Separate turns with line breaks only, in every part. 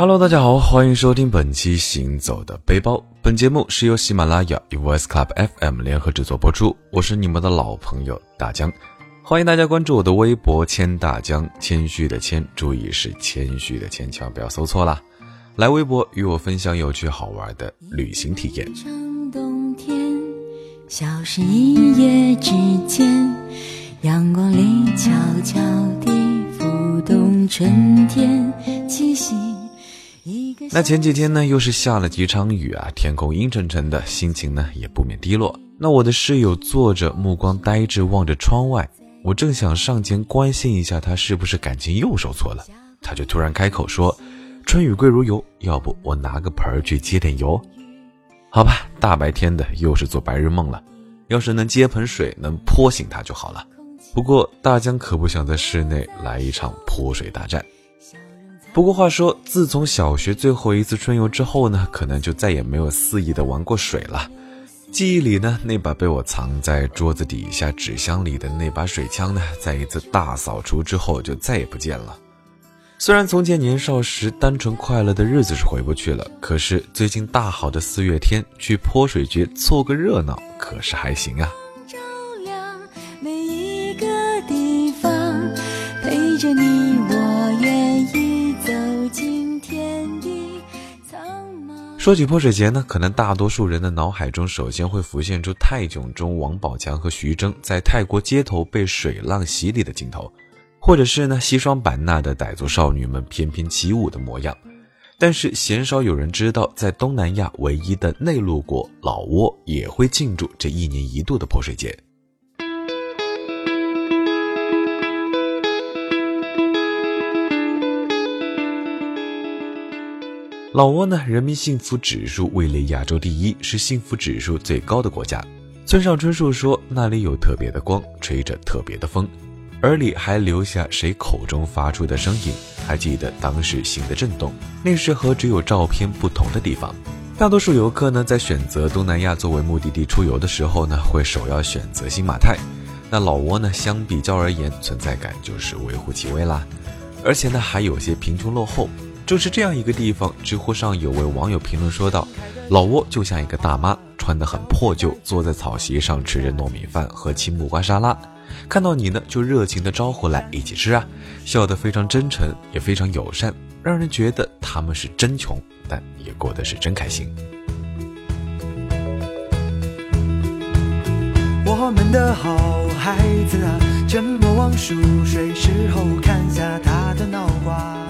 Hello，大家好，欢迎收听本期《行走的背包》。本节目是由喜马拉雅与 Voice Club FM 联合制作播出。我是你们的老朋友大江，欢迎大家关注我的微博“谦大江”，谦虚的谦，注意是谦虚的谦，千万不要搜错啦。来微博与我分享有趣好玩的旅行体验。冬天，消失一夜之间，阳光里悄悄地浮动春天气息。那前几天呢，又是下了几场雨啊，天空阴沉沉的，心情呢也不免低落。那我的室友坐着，目光呆滞望着窗外，我正想上前关心一下他是不是感情又受挫了，他就突然开口说：“春雨贵如油，要不我拿个盆儿去接点油？”好吧，大白天的又是做白日梦了，要是能接盆水能泼醒他就好了。不过大江可不想在室内来一场泼水大战。不过话说，自从小学最后一次春游之后呢，可能就再也没有肆意的玩过水了。记忆里呢，那把被我藏在桌子底下纸箱里的那把水枪呢，在一次大扫除之后就再也不见了。虽然从前年少时单纯快乐的日子是回不去了，可是最近大好的四月天去泼水节凑个热闹，可是还行啊。说起泼水节呢，可能大多数人的脑海中首先会浮现出泰囧中王宝强和徐峥在泰国街头被水浪洗礼的镜头，或者是呢西双版纳的傣族少女们翩翩起舞的模样。但是鲜少有人知道，在东南亚唯一的内陆国老挝也会庆祝这一年一度的泼水节。老挝呢，人民幸福指数位列亚洲第一，是幸福指数最高的国家。村上春树说，那里有特别的光，吹着特别的风，耳里还留下谁口中发出的声音，还记得当时心的震动。那是和只有照片不同的地方。大多数游客呢，在选择东南亚作为目的地出游的时候呢，会首要选择新马泰。那老挝呢，相比较而言，存在感就是微乎其微啦，而且呢，还有些贫穷落后。就是这样一个地方，知乎上有位网友评论说道：“老挝就像一个大妈，穿得很破旧，坐在草席上吃着糯米饭和青木瓜沙拉，看到你呢就热情地招呼来一起吃啊，笑得非常真诚，也非常友善，让人觉得他们是真穷，但也过得是真开心。”我们的好孩子啊，沉默望熟睡时候看下他的脑瓜。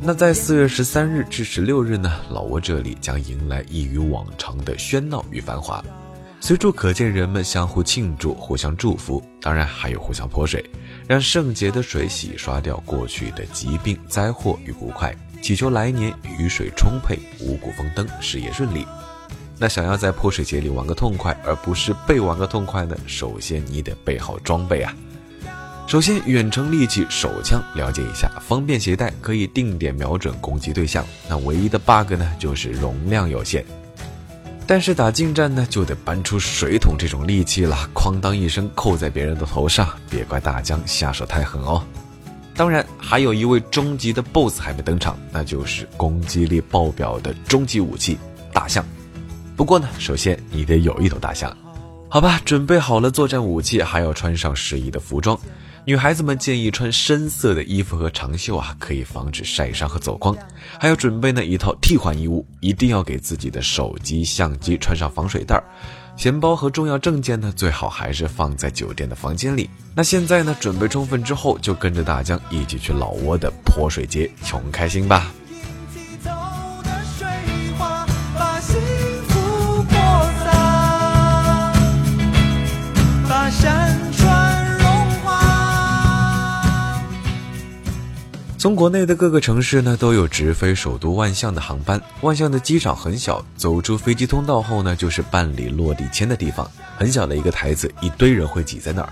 那在四月十三日至十六日呢，老挝这里将迎来异于往常的喧闹与繁华，随处可见人们相互庆祝、互相祝福，当然还有互相泼水，让圣洁的水洗刷掉过去的疾病、灾祸与不快，祈求来年雨水充沛、五谷丰登、事业顺利。那想要在泼水节里玩个痛快，而不是被玩个痛快呢？首先你得备好装备啊。首先，远程利器手枪了解一下，方便携带，可以定点瞄准攻击对象。那唯一的 bug 呢，就是容量有限。但是打近战呢，就得搬出水桶这种利器了，哐当一声扣在别人的头上。别怪大江下手太狠哦。当然，还有一位终极的 BOSS 还没登场，那就是攻击力爆表的终极武器——大象。不过呢，首先你得有一头大象，好吧？准备好了作战武器，还要穿上适宜的服装。女孩子们建议穿深色的衣服和长袖啊，可以防止晒伤和走光。还要准备呢一套替换衣物，一定要给自己的手机、相机穿上防水袋儿。钱包和重要证件呢，最好还是放在酒店的房间里。那现在呢，准备充分之后，就跟着大江一起去老挝的泼水节，穷开心吧。从国内的各个城市呢，都有直飞首都万象的航班。万象的机场很小，走出飞机通道后呢，就是办理落地签的地方。很小的一个台子，一堆人会挤在那儿。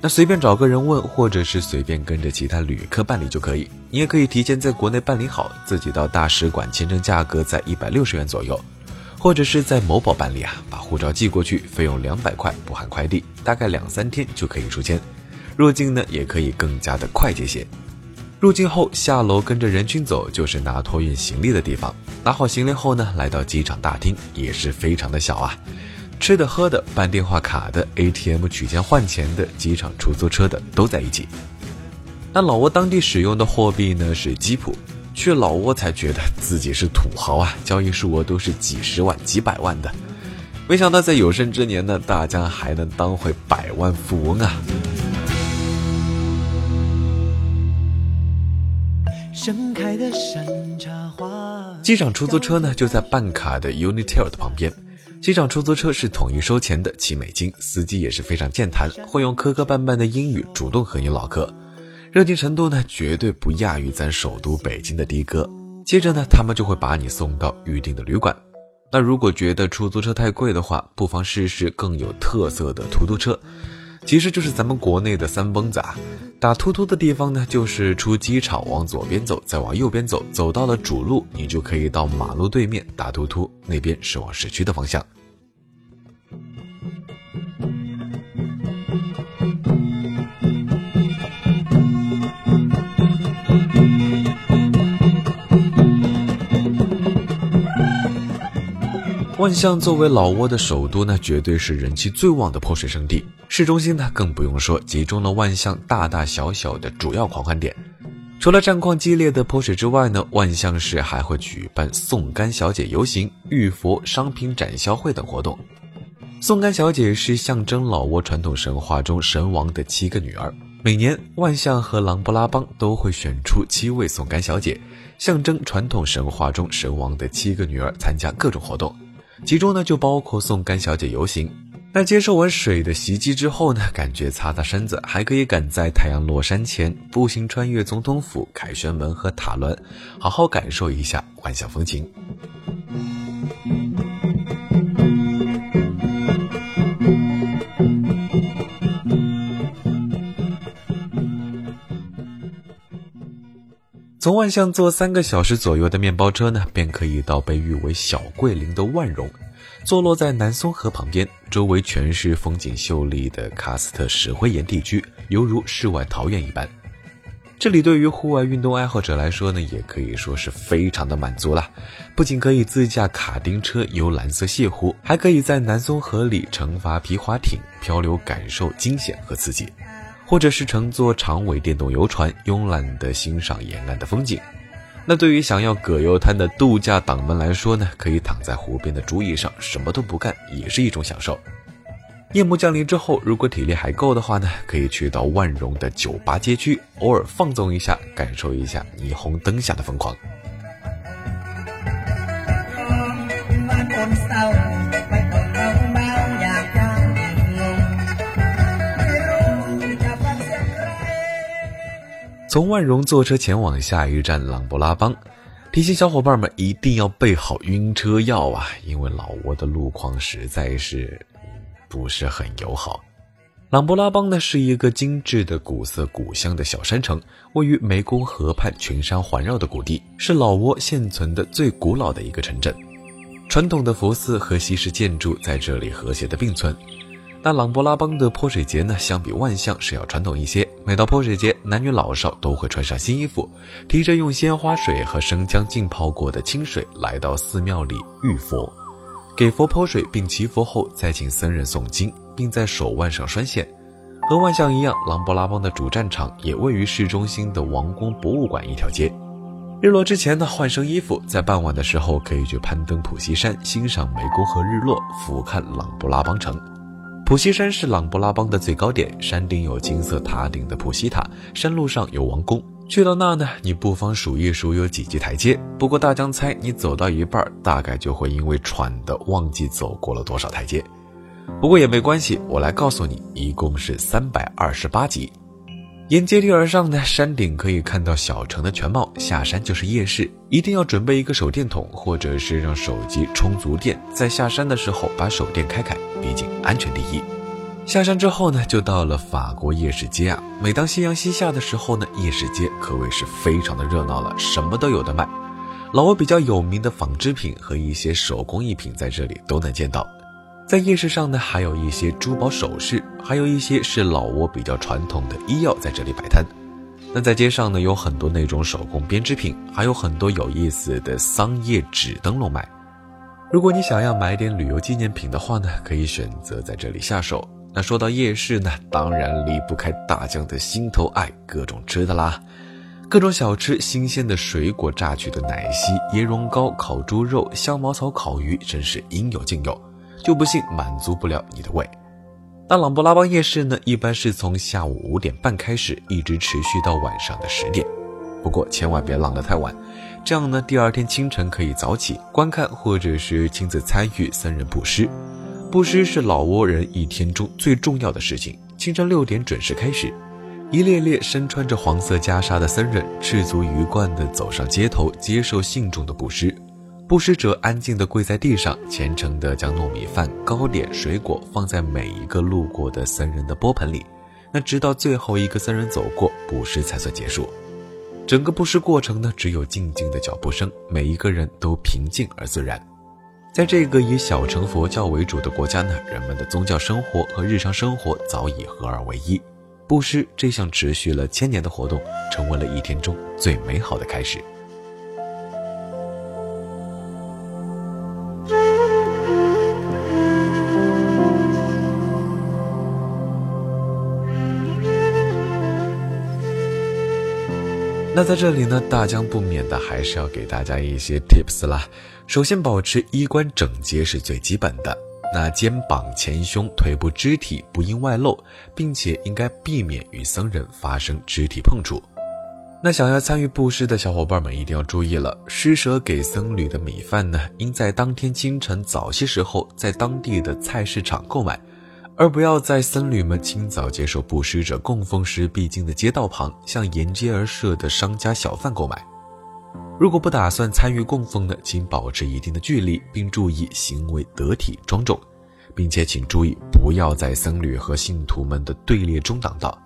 那随便找个人问，或者是随便跟着其他旅客办理就可以。你也可以提前在国内办理好，自己到大使馆签证价格在一百六十元左右，或者是在某宝办理啊，把护照寄过去，费用两百块不含快递，大概两三天就可以出签。入境呢，也可以更加的快捷些。入境后下楼跟着人群走，就是拿托运行李的地方。拿好行李后呢，来到机场大厅也是非常的小啊。吃的、喝的、办电话卡的、ATM 取钱换钱的、机场出租车的都在一起。那老挝当地使用的货币呢是基普，去老挝才觉得自己是土豪啊，交易数额都是几十万、几百万的。没想到在有生之年呢，大家还能当回百万富翁啊！盛开的山茶花。机场出租车呢就在办卡的 Unitel 的旁边。机场出租车是统一收钱的，七美金。司机也是非常健谈，会用磕磕绊绊的英语主动和你唠嗑，热情程度呢绝对不亚于咱首都北京的的哥。接着呢，他们就会把你送到预定的旅馆。那如果觉得出租车太贵的话，不妨试试更有特色的出租车。其实就是咱们国内的三蹦子啊，打突突的地方呢，就是出机场往左边走，再往右边走，走到了主路，你就可以到马路对面打突突，那边是往市区的方向。万象作为老挝的首都呢，绝对是人气最旺的泼水圣地。市中心呢，更不用说，集中了万象大大小小的主要狂欢点。除了战况激烈的泼水之外呢，万象市还会举办送干小姐游行、玉佛商品展销会等活动。送干小姐是象征老挝传统神话中神王的七个女儿。每年，万象和琅勃拉邦都会选出七位送干小姐，象征传统神话中神王的七个女儿参加各种活动。其中呢，就包括送干小姐游行。那接受完水的袭击之后呢，感觉擦擦身子，还可以赶在太阳落山前步行穿越总统府、凯旋门和塔伦，好好感受一下万象风情。从万象坐三个小时左右的面包车呢，便可以到被誉为“小桂林”的万荣，坐落在南松河旁边，周围全是风景秀丽的喀斯特石灰岩地区，犹如世外桃源一般。这里对于户外运动爱好者来说呢，也可以说是非常的满足了。不仅可以自驾卡丁车游蓝色泻湖，还可以在南松河里乘筏皮划艇漂流，感受惊险和刺激。或者是乘坐长尾电动游船，慵懒地欣赏沿岸的风景。那对于想要葛优瘫的度假党们来说呢，可以躺在湖边的竹椅上，什么都不干，也是一种享受。夜幕降临之后，如果体力还够的话呢，可以去到万荣的酒吧街区，偶尔放纵一下，感受一下霓虹灯下的疯狂。从万荣坐车前往下一站琅勃拉邦，提醒小伙伴们一定要备好晕车药啊！因为老挝的路况实在是不是很友好。琅勃拉邦呢是一个精致的古色古香的小山城，位于湄公河畔群山环绕的谷地，是老挝现存的最古老的一个城镇。传统的佛寺和西式建筑在这里和谐的并存。那琅勃拉邦的泼水节呢，相比万象是要传统一些。每到泼水节，男女老少都会穿上新衣服，提着用鲜花水和生姜浸泡过的清水，来到寺庙里浴佛，给佛泼水并祈福后，再请僧人诵经，并在手腕上拴线。和万象一样，琅勃拉邦的主战场也位于市中心的王宫博物馆一条街。日落之前呢，换身衣服，在傍晚的时候可以去攀登普西山，欣赏湄公河日落，俯瞰琅勃拉邦城。普西山是琅勃拉邦的最高点，山顶有金色塔顶的普西塔，山路上有王宫。去到那呢，你不妨数一数有几级台阶。不过大江猜你走到一半，大概就会因为喘的忘记走过了多少台阶。不过也没关系，我来告诉你，一共是三百二十八级。沿阶梯而上呢，山顶可以看到小城的全貌，下山就是夜市。一定要准备一个手电筒，或者是让手机充足电，在下山的时候把手电开开，毕竟安全第一。下山之后呢，就到了法国夜市街啊。每当夕阳西下的时候呢，夜市街可谓是非常的热闹了，什么都有的卖。老挝比较有名的纺织品和一些手工艺品在这里都能见到。在夜市上呢，还有一些珠宝首饰，还有一些是老挝比较传统的医药在这里摆摊。那在街上呢，有很多那种手工编织品，还有很多有意思的桑叶纸灯笼卖。如果你想要买点旅游纪念品的话呢，可以选择在这里下手。那说到夜市呢，当然离不开大江的心头爱，各种吃的啦，各种小吃，新鲜的水果，榨取的奶昔，椰蓉糕，烤猪肉，香茅草烤鱼，真是应有尽有，就不信满足不了你的胃。那朗布拉邦夜市呢，一般是从下午五点半开始，一直持续到晚上的十点。不过千万别浪得太晚，这样呢，第二天清晨可以早起观看，或者是亲自参与僧人布施。布施是老挝人一天中最重要的事情。清晨六点准时开始，一列列身穿着黄色袈裟的僧人，赤足鱼贯地走上街头，接受信众的布施。布施者安静地跪在地上，虔诚地将糯米饭、糕点、水果放在每一个路过的僧人的钵盆里。那直到最后一个僧人走过，布施才算结束。整个布施过程呢，只有静静的脚步声，每一个人都平静而自然。在这个以小乘佛教为主的国家呢，人们的宗教生活和日常生活早已合二为一。布施这项持续了千年的活动，成为了一天中最美好的开始。那在这里呢，大江不免的还是要给大家一些 tips 啦。首先，保持衣冠整洁是最基本的。那肩膀、前胸、腿部肢体不应外露，并且应该避免与僧人发生肢体碰触。那想要参与布施的小伙伴们一定要注意了，施舍给僧侣的米饭呢，应在当天清晨早些时候在当地的菜市场购买。而不要在僧侣们清早接受布施者供奉时必经的街道旁，向沿街而设的商家小贩购买。如果不打算参与供奉的，请保持一定的距离，并注意行为得体庄重，并且请注意不要在僧侣和信徒们的队列中挡道。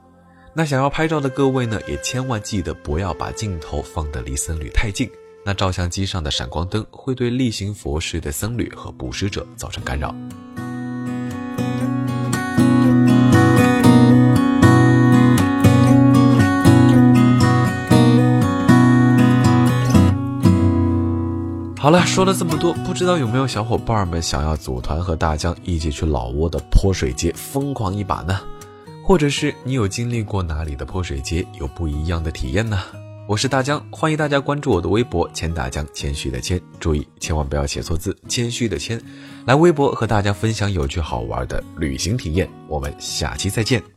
那想要拍照的各位呢，也千万记得不要把镜头放得离僧侣太近，那照相机上的闪光灯会对例行佛事的僧侣和布施者造成干扰。好了，说了这么多，不知道有没有小伙伴们想要组团和大江一起去老挝的泼水节疯狂一把呢？或者是你有经历过哪里的泼水节，有不一样的体验呢？我是大江，欢迎大家关注我的微博“谦大江”，谦虚的谦，注意千万不要写错字，谦虚的谦，来微博和大家分享有趣好玩的旅行体验。我们下期再见。